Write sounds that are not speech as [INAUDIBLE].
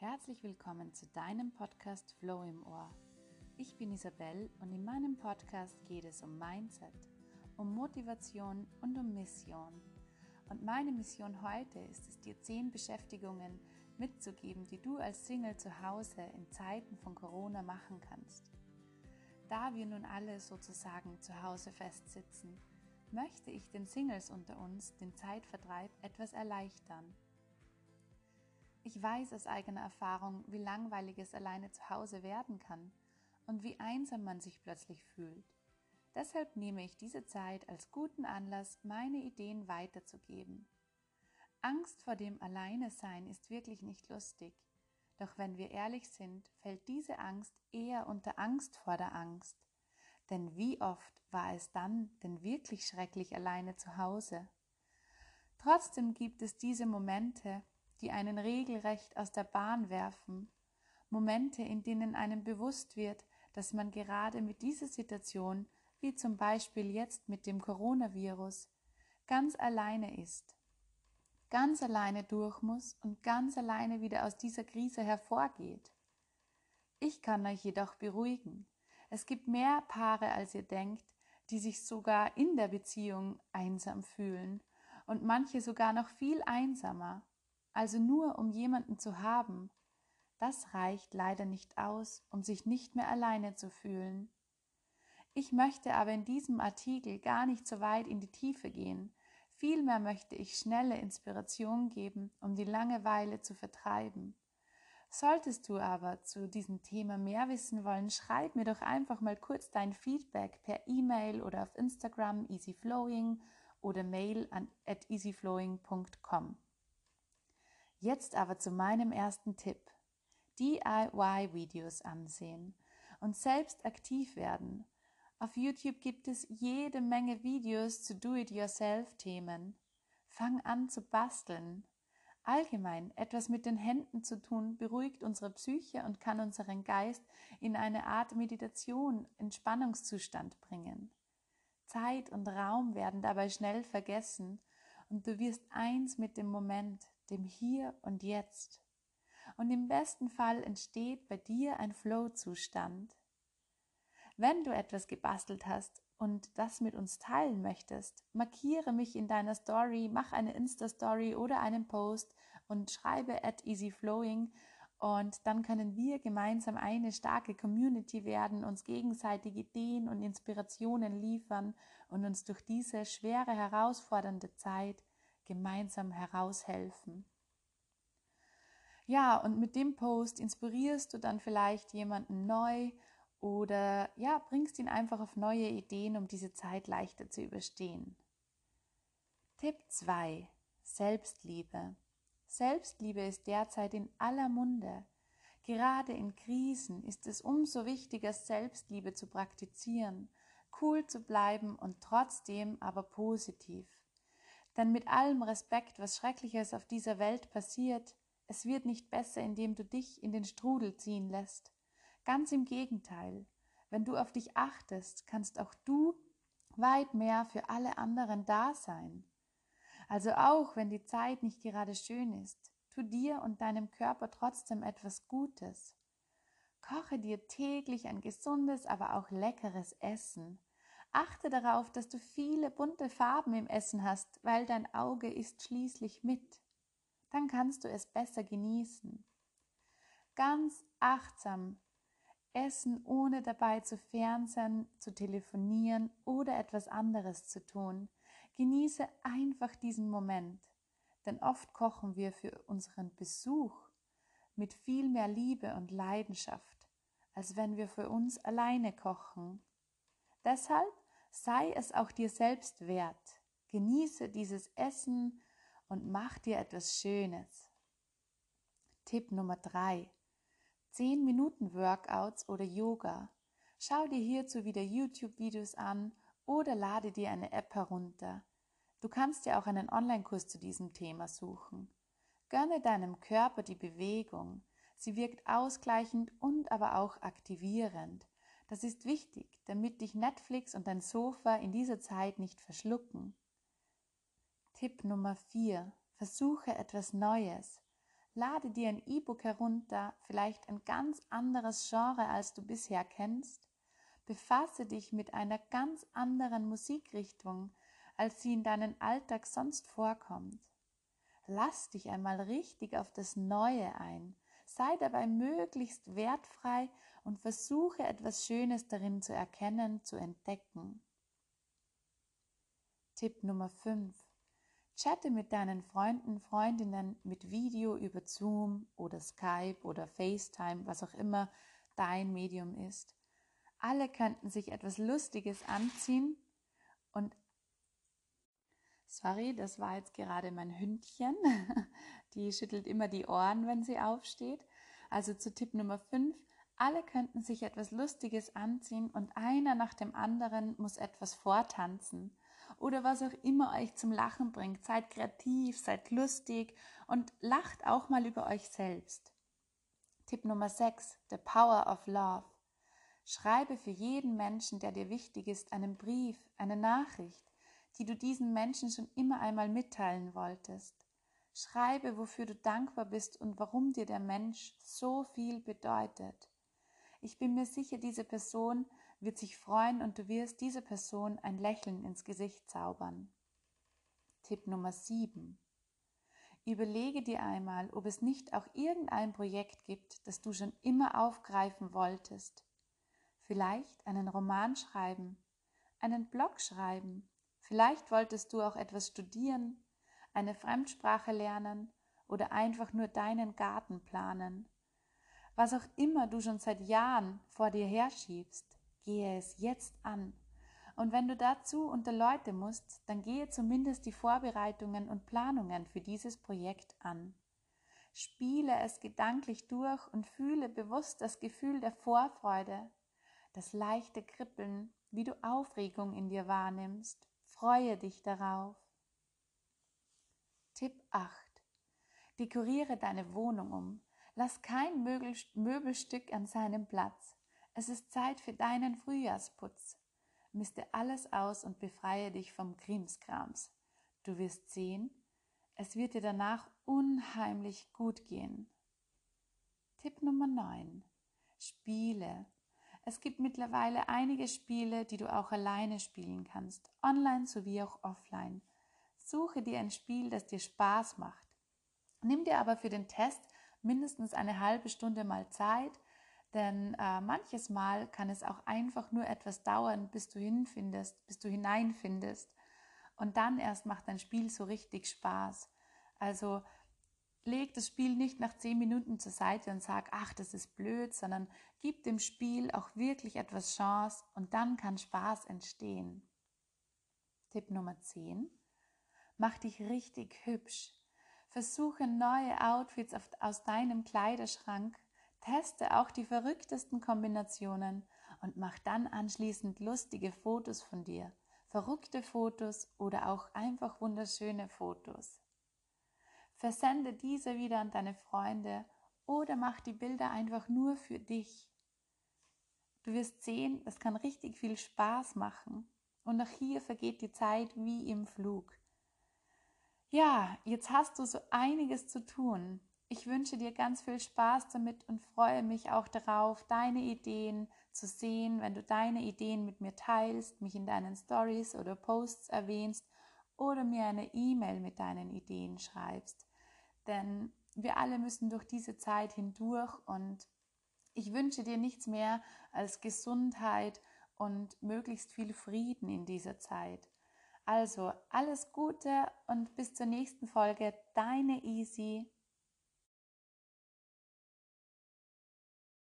Herzlich willkommen zu deinem Podcast Flow im Ohr. Ich bin Isabel und in meinem Podcast geht es um Mindset, um Motivation und um Mission. Und meine Mission heute ist es, dir zehn Beschäftigungen mitzugeben, die du als Single zu Hause in Zeiten von Corona machen kannst. Da wir nun alle sozusagen zu Hause festsitzen, möchte ich den Singles unter uns den Zeitvertreib etwas erleichtern. Ich weiß aus eigener Erfahrung, wie langweilig es alleine zu Hause werden kann und wie einsam man sich plötzlich fühlt. Deshalb nehme ich diese Zeit als guten Anlass, meine Ideen weiterzugeben. Angst vor dem Alleinesein ist wirklich nicht lustig. Doch wenn wir ehrlich sind, fällt diese Angst eher unter Angst vor der Angst. Denn wie oft war es dann denn wirklich schrecklich alleine zu Hause? Trotzdem gibt es diese Momente, die einen regelrecht aus der Bahn werfen, Momente, in denen einem bewusst wird, dass man gerade mit dieser Situation, wie zum Beispiel jetzt mit dem Coronavirus, ganz alleine ist, ganz alleine durch muss und ganz alleine wieder aus dieser Krise hervorgeht. Ich kann euch jedoch beruhigen. Es gibt mehr Paare, als ihr denkt, die sich sogar in der Beziehung einsam fühlen und manche sogar noch viel einsamer also nur um jemanden zu haben, das reicht leider nicht aus, um sich nicht mehr alleine zu fühlen. Ich möchte aber in diesem Artikel gar nicht so weit in die Tiefe gehen, vielmehr möchte ich schnelle Inspiration geben, um die Langeweile zu vertreiben. Solltest du aber zu diesem Thema mehr wissen wollen, schreib mir doch einfach mal kurz dein Feedback per E-Mail oder auf Instagram easyflowing oder mail an at easyflowing.com. Jetzt aber zu meinem ersten Tipp. DIY-Videos ansehen und selbst aktiv werden. Auf YouTube gibt es jede Menge Videos zu Do-it-yourself-Themen. Fang an zu basteln. Allgemein etwas mit den Händen zu tun beruhigt unsere Psyche und kann unseren Geist in eine Art Meditation, Entspannungszustand bringen. Zeit und Raum werden dabei schnell vergessen und du wirst eins mit dem Moment, dem Hier und Jetzt. Und im besten Fall entsteht bei dir ein Flow-Zustand. Wenn du etwas gebastelt hast und das mit uns teilen möchtest, markiere mich in deiner Story, mach eine Insta-Story oder einen Post und schreibe at easyflowing und dann können wir gemeinsam eine starke Community werden, uns gegenseitig Ideen und Inspirationen liefern und uns durch diese schwere, herausfordernde Zeit gemeinsam heraushelfen. Ja, und mit dem Post inspirierst du dann vielleicht jemanden neu oder ja, bringst ihn einfach auf neue Ideen, um diese Zeit leichter zu überstehen. Tipp 2. Selbstliebe. Selbstliebe ist derzeit in aller Munde. Gerade in Krisen ist es umso wichtiger, Selbstliebe zu praktizieren, cool zu bleiben und trotzdem aber positiv. Denn mit allem Respekt, was Schreckliches auf dieser Welt passiert, es wird nicht besser, indem du dich in den Strudel ziehen lässt. Ganz im Gegenteil. Wenn du auf dich achtest, kannst auch du weit mehr für alle anderen da sein. Also auch wenn die Zeit nicht gerade schön ist, tu dir und deinem Körper trotzdem etwas Gutes. Koche dir täglich ein gesundes, aber auch leckeres Essen. Achte darauf, dass du viele bunte Farben im Essen hast, weil dein Auge isst schließlich mit. Dann kannst du es besser genießen. Ganz achtsam essen, ohne dabei zu fernsehen, zu telefonieren oder etwas anderes zu tun. Genieße einfach diesen Moment, denn oft kochen wir für unseren Besuch mit viel mehr Liebe und Leidenschaft, als wenn wir für uns alleine kochen. Deshalb sei es auch dir selbst wert. Genieße dieses Essen und mach dir etwas Schönes. Tipp Nummer drei: 10 Minuten Workouts oder Yoga. Schau dir hierzu wieder YouTube-Videos an oder lade dir eine App herunter. Du kannst dir auch einen Online-Kurs zu diesem Thema suchen. Gönne deinem Körper die Bewegung. Sie wirkt ausgleichend und aber auch aktivierend. Das ist wichtig, damit dich Netflix und dein Sofa in dieser Zeit nicht verschlucken. Tipp Nummer 4. Versuche etwas Neues. Lade dir ein E-Book herunter, vielleicht ein ganz anderes Genre, als du bisher kennst. Befasse dich mit einer ganz anderen Musikrichtung, als sie in deinem Alltag sonst vorkommt. Lass dich einmal richtig auf das Neue ein. Sei dabei möglichst wertfrei und versuche etwas Schönes darin zu erkennen, zu entdecken. Tipp Nummer 5. Chatte mit deinen Freunden, Freundinnen mit Video über Zoom oder Skype oder FaceTime, was auch immer dein Medium ist. Alle könnten sich etwas Lustiges anziehen und Sorry, das war jetzt gerade mein Hündchen. [LAUGHS] Die schüttelt immer die Ohren, wenn sie aufsteht. Also zu Tipp Nummer 5. Alle könnten sich etwas Lustiges anziehen und einer nach dem anderen muss etwas vortanzen oder was auch immer euch zum Lachen bringt. Seid kreativ, seid lustig und lacht auch mal über euch selbst. Tipp Nummer 6, The Power of Love. Schreibe für jeden Menschen, der dir wichtig ist, einen Brief, eine Nachricht, die du diesen Menschen schon immer einmal mitteilen wolltest. Schreibe, wofür du dankbar bist und warum dir der Mensch so viel bedeutet. Ich bin mir sicher, diese Person wird sich freuen und du wirst dieser Person ein Lächeln ins Gesicht zaubern. Tipp Nummer 7. Überlege dir einmal, ob es nicht auch irgendein Projekt gibt, das du schon immer aufgreifen wolltest. Vielleicht einen Roman schreiben, einen Blog schreiben, vielleicht wolltest du auch etwas studieren, eine Fremdsprache lernen oder einfach nur deinen Garten planen. Was auch immer du schon seit Jahren vor dir herschiebst, gehe es jetzt an. Und wenn du dazu unter Leute musst, dann gehe zumindest die Vorbereitungen und Planungen für dieses Projekt an. Spiele es gedanklich durch und fühle bewusst das Gefühl der Vorfreude, das leichte Kribbeln, wie du Aufregung in dir wahrnimmst. Freue dich darauf. Tipp 8. Dekoriere deine Wohnung um. Lass kein Möbelstück an seinem Platz. Es ist Zeit für deinen Frühjahrsputz. Miste alles aus und befreie dich vom Krimskrams. Du wirst sehen, es wird dir danach unheimlich gut gehen. Tipp Nummer 9. Spiele. Es gibt mittlerweile einige Spiele, die du auch alleine spielen kannst, online sowie auch offline. Suche dir ein Spiel, das dir Spaß macht. Nimm dir aber für den Test mindestens eine halbe Stunde mal Zeit, denn äh, manches Mal kann es auch einfach nur etwas dauern, bis du hinfindest, bis du hineinfindest. Und dann erst macht dein Spiel so richtig Spaß. Also leg das Spiel nicht nach zehn Minuten zur Seite und sag, ach, das ist blöd, sondern gib dem Spiel auch wirklich etwas Chance und dann kann Spaß entstehen. Tipp Nummer 10. Mach dich richtig hübsch. Versuche neue Outfits aus deinem Kleiderschrank Teste auch die verrücktesten Kombinationen und mach dann anschließend lustige Fotos von dir, verrückte Fotos oder auch einfach wunderschöne Fotos. Versende diese wieder an deine Freunde oder mach die Bilder einfach nur für dich. Du wirst sehen, es kann richtig viel Spaß machen und auch hier vergeht die Zeit wie im Flug. Ja, jetzt hast du so einiges zu tun. Ich wünsche dir ganz viel Spaß damit und freue mich auch darauf, deine Ideen zu sehen, wenn du deine Ideen mit mir teilst, mich in deinen Stories oder Posts erwähnst oder mir eine E-Mail mit deinen Ideen schreibst. Denn wir alle müssen durch diese Zeit hindurch und ich wünsche dir nichts mehr als Gesundheit und möglichst viel Frieden in dieser Zeit. Also alles Gute und bis zur nächsten Folge, deine Easy.